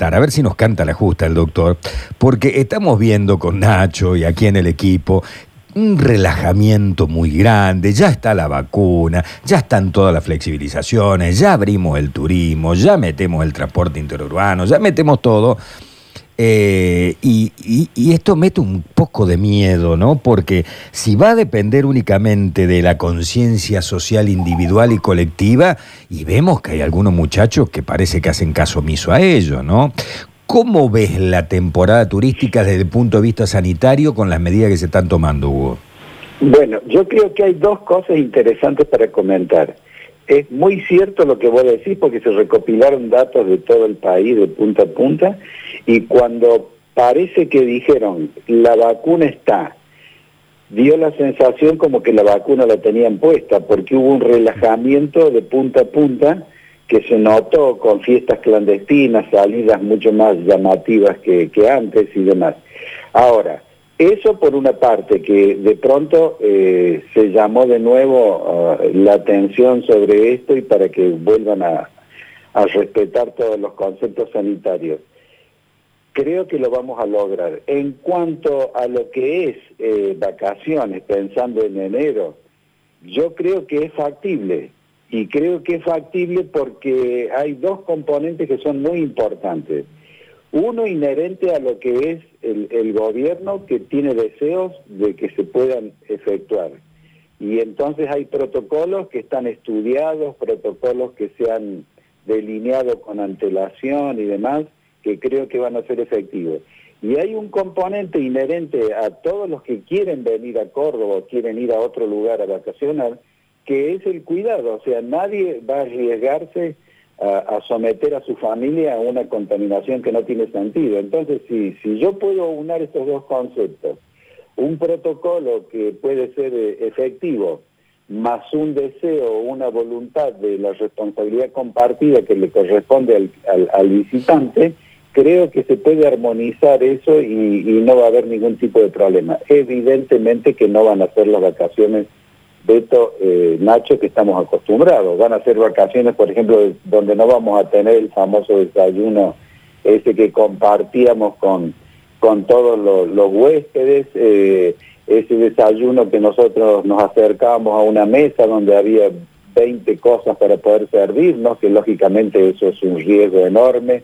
A ver si nos canta la justa el doctor, porque estamos viendo con Nacho y aquí en el equipo un relajamiento muy grande, ya está la vacuna, ya están todas las flexibilizaciones, ya abrimos el turismo, ya metemos el transporte interurbano, ya metemos todo. Eh, y, y- y esto mete un poco de miedo, ¿no? Porque si va a depender únicamente de la conciencia social individual y colectiva, y vemos que hay algunos muchachos que parece que hacen caso omiso a ello, ¿no? ¿Cómo ves la temporada turística desde el punto de vista sanitario con las medidas que se están tomando, Hugo? Bueno, yo creo que hay dos cosas interesantes para comentar. Es muy cierto lo que vos decís porque se recopilaron datos de todo el país de punta a punta y cuando parece que dijeron la vacuna está, dio la sensación como que la vacuna la tenían puesta porque hubo un relajamiento de punta a punta que se notó con fiestas clandestinas, salidas mucho más llamativas que, que antes y demás. Ahora, eso por una parte, que de pronto eh, se llamó de nuevo ah, la atención sobre esto y para que vuelvan a, respetar todos los conceptos sanitarios. Creo que lo vamos a lograr. En cuanto a lo que es eh, vacaciones, pensando en enero, yo creo que es factible. Y creo que es factible porque hay dos componentes que son muy importantes. Uno inherente a lo que es el, gobierno que tiene deseos de que se puedan efectuar. Y entonces hay protocolos que están estudiados, protocolos que se han delineado con antelación y demás, que creo que van a ser efectivos. Y hay un componente inherente a todos los que quieren venir a Córdoba o quieren ir a otro lugar a vacacionar, que es el cuidado. O sea, nadie va a arriesgarse a, someter a su familia a una contaminación que no tiene sentido. Entonces, si, si yo puedo unar estos dos conceptos, un protocolo que puede ser eh, efectivo, más un deseo, una voluntad de la responsabilidad compartida que le corresponde al, al- al visitante, creo que se puede armonizar eso y, y no va a haber ningún tipo de problema. Evidentemente que no van a ser las vacaciones, Beto, eh, Nacho, que estamos acostumbrados. Van a ser vacaciones, por ejemplo, donde no vamos a tener el famoso desayuno ese que compartíamos con, con todos los, huéspedes, eh, ese desayuno que nosotros nos acercábamos a una mesa donde había 20 cosas para poder servirnos, que lógicamente eso es un riesgo enorme.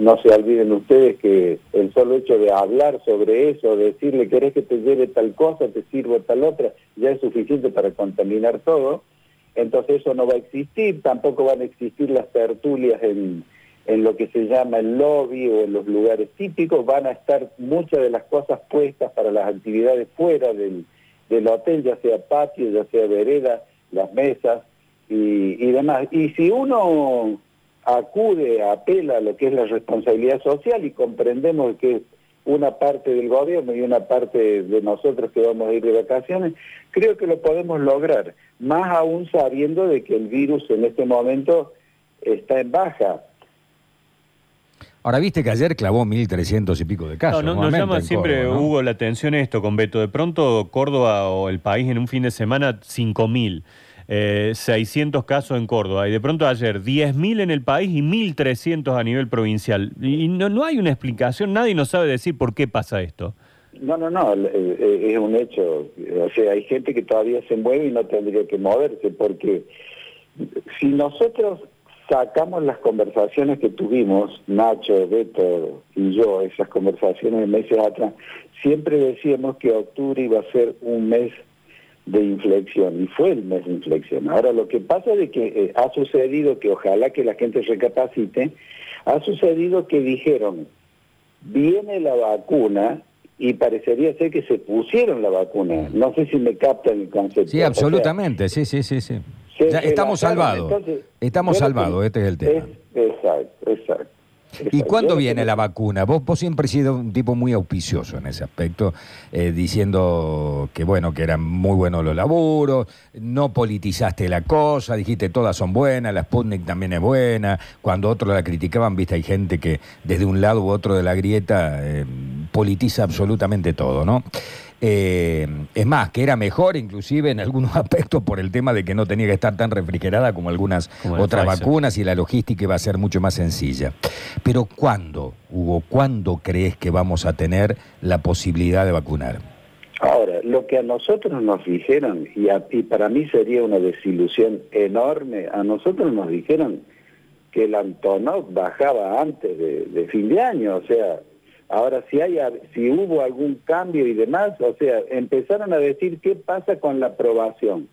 No se olviden ustedes que el solo hecho de hablar sobre eso, decirle, querés que te lleve tal cosa, te sirvo tal otra, ya es suficiente para contaminar todo. Entonces eso no va a existir, tampoco van a existir las tertulias en, en lo que se llama el lobby o en los lugares típicos, van a estar muchas de las cosas puestas para las actividades fuera del, del hotel, ya sea patio, ya sea vereda, las mesas y, y demás. Y si uno acude, apela a lo que es la responsabilidad social y comprendemos que es una parte del gobierno y una parte de nosotros que vamos a ir de vacaciones, creo que lo podemos lograr, más aún sabiendo de que el virus en este momento está en baja. Ahora viste que ayer clavó 1.300 y pico de casos. No, no, nos llama siempre, Córdoba, ¿no? Hugo, la atención esto con Beto. De pronto, Córdoba o el país en un fin de semana, 5.000. Eh, 600 casos en Córdoba. Y de pronto ayer, 10.000 en el país y 1.300 a nivel provincial. Y no, no hay una explicación, nadie nos sabe decir por qué pasa esto. No, no, no, es un hecho. O sea, hay gente que todavía se mueve y no tendría que moverse, porque si nosotros sacamos las conversaciones que tuvimos, Nacho, Beto y yo, esas conversaciones de meses atrás, siempre decíamos que octubre iba a ser un mes de inflexión, y fue el mes de inflexión. Ahora, lo que pasa es que eh, ha sucedido que ojalá que la gente recapacite, ha sucedido que dijeron, viene la vacuna y parecería ser que se pusieron la vacuna. No sé si me captan el concepto. Sí, O sea, absolutamente, sí, sí, sí, sí. Ya estamos salvados. entonces, Estamos salvados, este es el tema. es- exacto, exacto. ¿Y cuándo viene la vacuna? Vos, vos siempre has sido un tipo muy auspicioso en ese aspecto, eh, diciendo que bueno, que eran muy buenos los laburos, no politizaste la cosa, dijiste todas son buenas, la Sputnik también es buena, cuando otros la criticaban, viste, hay gente que desde un lado u otro de la grieta eh, politiza absolutamente todo, ¿no? Eh, es más, que era mejor inclusive en algunos aspectos por el tema de que no tenía que estar tan refrigerada como algunas Como otras Pfizer. vacunas y la logística iba a ser mucho más sencilla. Pero ¿cuándo, Hugo, cuándo crees que vamos a tener la posibilidad de vacunar? Ahora, lo que a nosotros nos dijeron, y, a- y para mí sería una desilusión enorme, a nosotros nos dijeron que el Antonov bajaba antes de, de fin de año, o sea, ahora si hay si hubo algún cambio y demás, o sea, empezaron a decir qué pasa con la aprobación.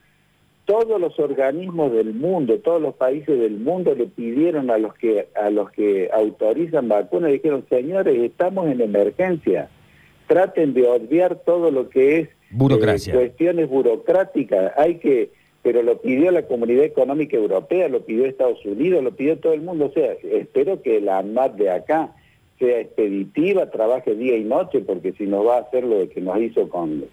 Todos los organismos del mundo, todos los países del mundo le pidieron a los que a los que autorizan vacunas, dijeron, "Señores, estamos en emergencia." traten de obviar todo lo que es Burocracia. eh, cuestiones burocráticas. Hay que, pero lo pidió la Comunidad Económica Europea, lo pidió Estados Unidos, lo pidió todo el mundo. O sea, espero que la ANMAT de acá sea expeditiva, trabaje día y noche, porque si no va a hacer lo que nos hizo con,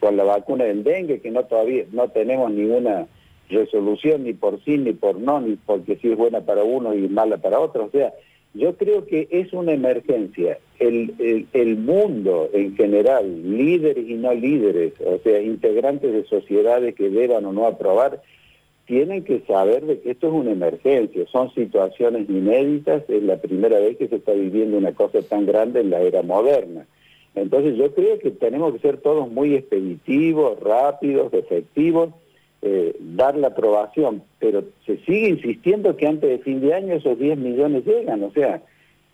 con la vacuna del dengue, que no todavía no tenemos ninguna resolución ni por sí ni por no, ni porque sí es buena para uno y mala para otro. O sea, yo creo que es una emergencia. El, el mundo en general, líderes y no líderes, o sea, integrantes de sociedades que deban o no aprobar, tienen que saber de que esto es una emergencia, son situaciones inéditas, es la primera vez que se está viviendo una cosa tan grande en la era moderna. Entonces yo creo que tenemos que ser todos muy expeditivos, rápidos, efectivos, eh, dar la aprobación, pero se sigue insistiendo que antes de fin de año esos 10 millones llegan, o sea,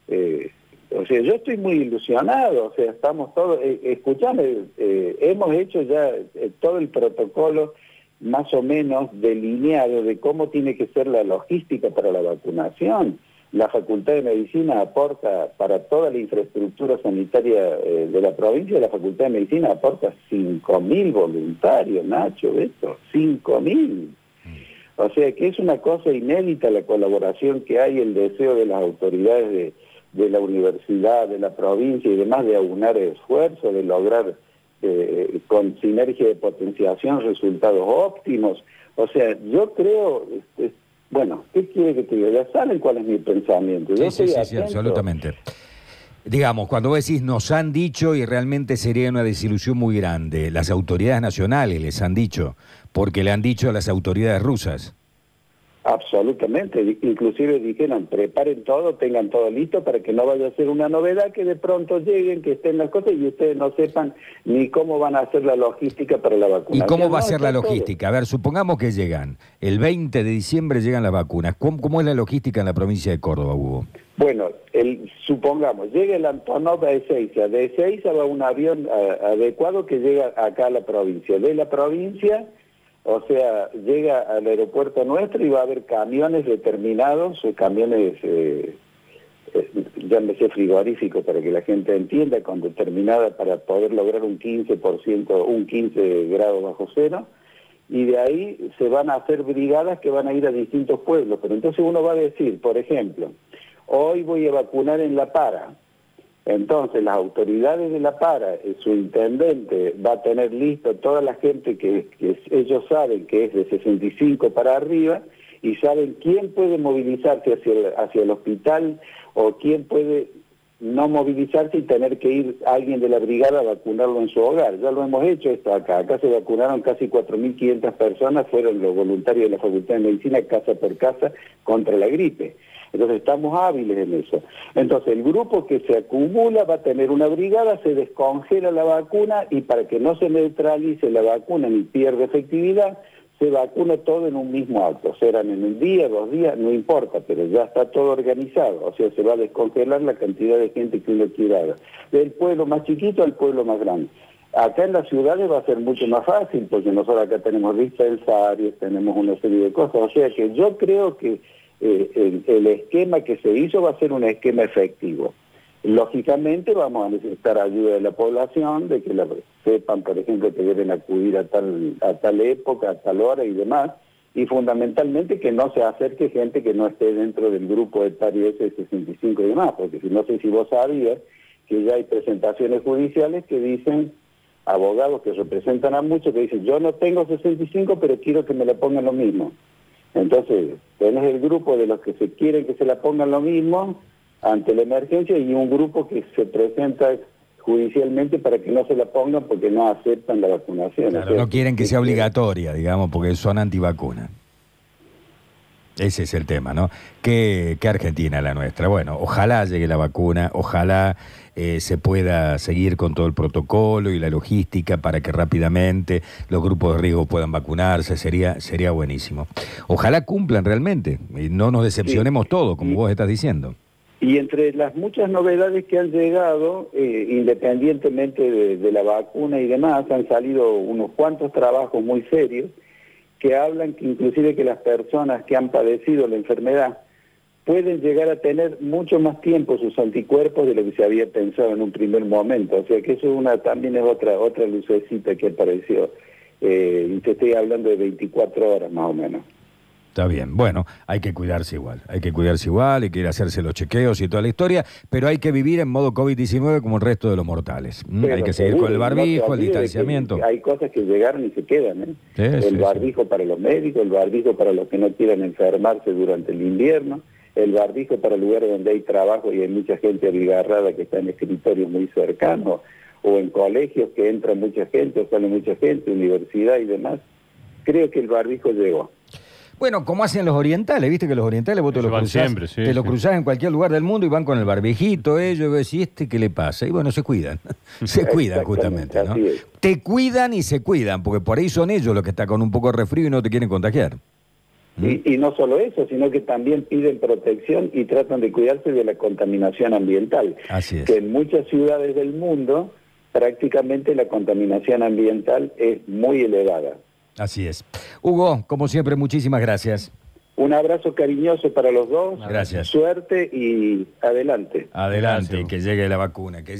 eh, o sea, yo estoy muy ilusionado, o sea, estamos todos, eh, escúchame, eh, hemos hecho ya eh, todo el protocolo más o menos delineado de cómo tiene que ser la logística para la vacunación. La Facultad de Medicina aporta para toda la infraestructura sanitaria eh, de la provincia, la Facultad de Medicina aporta 5.000 voluntarios, Nacho, esto, 5.000. O sea que es una cosa inédita la colaboración que hay, el deseo de las autoridades de, de la universidad, de la provincia y demás de aunar esfuerzos, de lograr eh, con sinergia de potenciación resultados óptimos. O sea, yo creo, este, bueno, ¿qué quiere que te diga? Ya saben cuál es mi pensamiento. Yo Sí, sí, sí, sí, absolutamente. Digamos, cuando vos decís nos han dicho y realmente sería una desilusión muy grande, las autoridades nacionales les han dicho, porque le han dicho a las autoridades rusas. Absolutamente, inclusive dijeron, preparen todo, tengan todo listo para que no vaya a ser una novedad que de pronto lleguen, que estén las cosas y ustedes no sepan ni cómo van a hacer la logística para la ¿Y vacunación. cómo va a ser la todo. logística? A ver, supongamos que llegan, el 20 de diciembre llegan las vacunas. ¿Cómo, cómo es la logística en la provincia de Córdoba, Hugo? Bueno, el, supongamos, llega el Antonov de Ezeiza, de Ezeiza va un avión a- adecuado que llega acá a la provincia, de la provincia, o sea, llega al aeropuerto nuestro y va a haber camiones determinados, eh, camiones, eh, eh, llámese frigorífico para que la gente entienda, con determinada para poder lograr un 15%, un 15 grados bajo cero, y de ahí se van a hacer brigadas que van a ir a distintos pueblos. Pero entonces uno va a decir, por ejemplo, hoy voy a vacunar en La Para. Entonces las autoridades de La Para, eh, su intendente va a tener listo toda la gente que, ellos saben que es de 65 para arriba y saben quién puede movilizarse hacia el, hacia el hospital o quién puede no movilizarse y tener que ir alguien de la brigada a vacunarlo en su hogar. Ya lo hemos hecho esto acá. Acá se vacunaron casi 4.500 personas, fueron los voluntarios de la Facultad de Medicina casa por casa contra la gripe. Entonces estamos hábiles en eso. Entonces el grupo que se acumula va a tener una brigada, se descongela la vacuna y para que no se neutralice la vacuna ni pierda efectividad, se vacuna todo en un mismo acto. Serán en un día, dos días, no importa, pero ya está todo organizado. O sea, se va a descongelar la cantidad de gente que uno quiera. Del pueblo más chiquito al pueblo más grande. Acá en las ciudades va a ser mucho más fácil porque nosotros acá tenemos dispensarios, tenemos una serie de cosas. O sea que yo creo que eh, el, esquema que se hizo va a ser un esquema efectivo. Lógicamente vamos a necesitar ayuda de la población, de que la, sepan, por ejemplo, que deben acudir a tal, a tal época, a tal hora y demás, y fundamentalmente que no se acerque gente que no esté dentro del grupo etario de 65 y demás, porque si no sé si vos sabías que ya hay presentaciones judiciales que dicen, abogados que representan a muchos, que dicen, yo no tengo 65, pero quiero que me la pongan lo mismo. Entonces, tenés el grupo de los que se quieren que se la pongan lo mismo ante la emergencia y un grupo que se presenta judicialmente para que no se la pongan porque no aceptan la vacunación. Claro, no quieren que sea obligatoria, digamos, porque son antivacunas. Ese es el tema, ¿no? ¿Qué, qué Argentina la nuestra? Bueno, ojalá llegue la vacuna, ojalá eh, se pueda seguir con todo el protocolo y la logística para que rápidamente los grupos de riesgo puedan vacunarse, sería, sería buenísimo. Ojalá cumplan realmente y no nos decepcionemos todos, como vos estás diciendo. Y entre las muchas novedades que han llegado, eh, independientemente de, de la vacuna y demás, han salido unos cuantos trabajos muy serios que hablan que inclusive que las personas que han padecido la enfermedad pueden llegar a tener mucho más tiempo sus anticuerpos de lo que se había pensado en un primer momento. O sea que eso es una, también es otra, otra lucecita que apareció. Eh, y te estoy hablando de 24 horas más o menos. Está bien. Bueno, hay que cuidarse igual. Hay que cuidarse igual, hay que ir a hacerse los chequeos y toda la historia, pero hay que vivir en modo COVID-19 como el resto de los mortales. Hay que seguir con el barbijo, el distanciamiento. Hay cosas que llegaron y se quedan. ¿eh? el barbijo para los médicos, el barbijo para los que no quieran enfermarse durante el invierno, el barbijo para lugares donde hay trabajo y hay mucha gente abigarrada que está en escritorios muy cercanos o en colegios que entra mucha gente o sale mucha gente, universidad y demás. Creo que el barbijo llegó. Bueno, como hacen los orientales, viste que los orientales vos te lo cruzás, siempre, sí, te lo sí. cruzás en cualquier lugar del mundo y van con el barbijito ellos, y vos decís, ¿este qué le pasa? Y bueno, se cuidan, se cuidan justamente, ¿no? Te cuidan y se cuidan, porque por ahí son ellos los que están con un poco de resfrío y no te quieren contagiar. Y, y no solo eso, sino que también piden protección y tratan de cuidarse de la contaminación ambiental. Así es. Que en muchas ciudades del mundo prácticamente la contaminación ambiental es muy elevada. Así es. Hugo, como siempre, muchísimas gracias. Un abrazo cariñoso para los dos. Gracias. Suerte y adelante. Adelante, Gracias. que llegue la vacuna. Que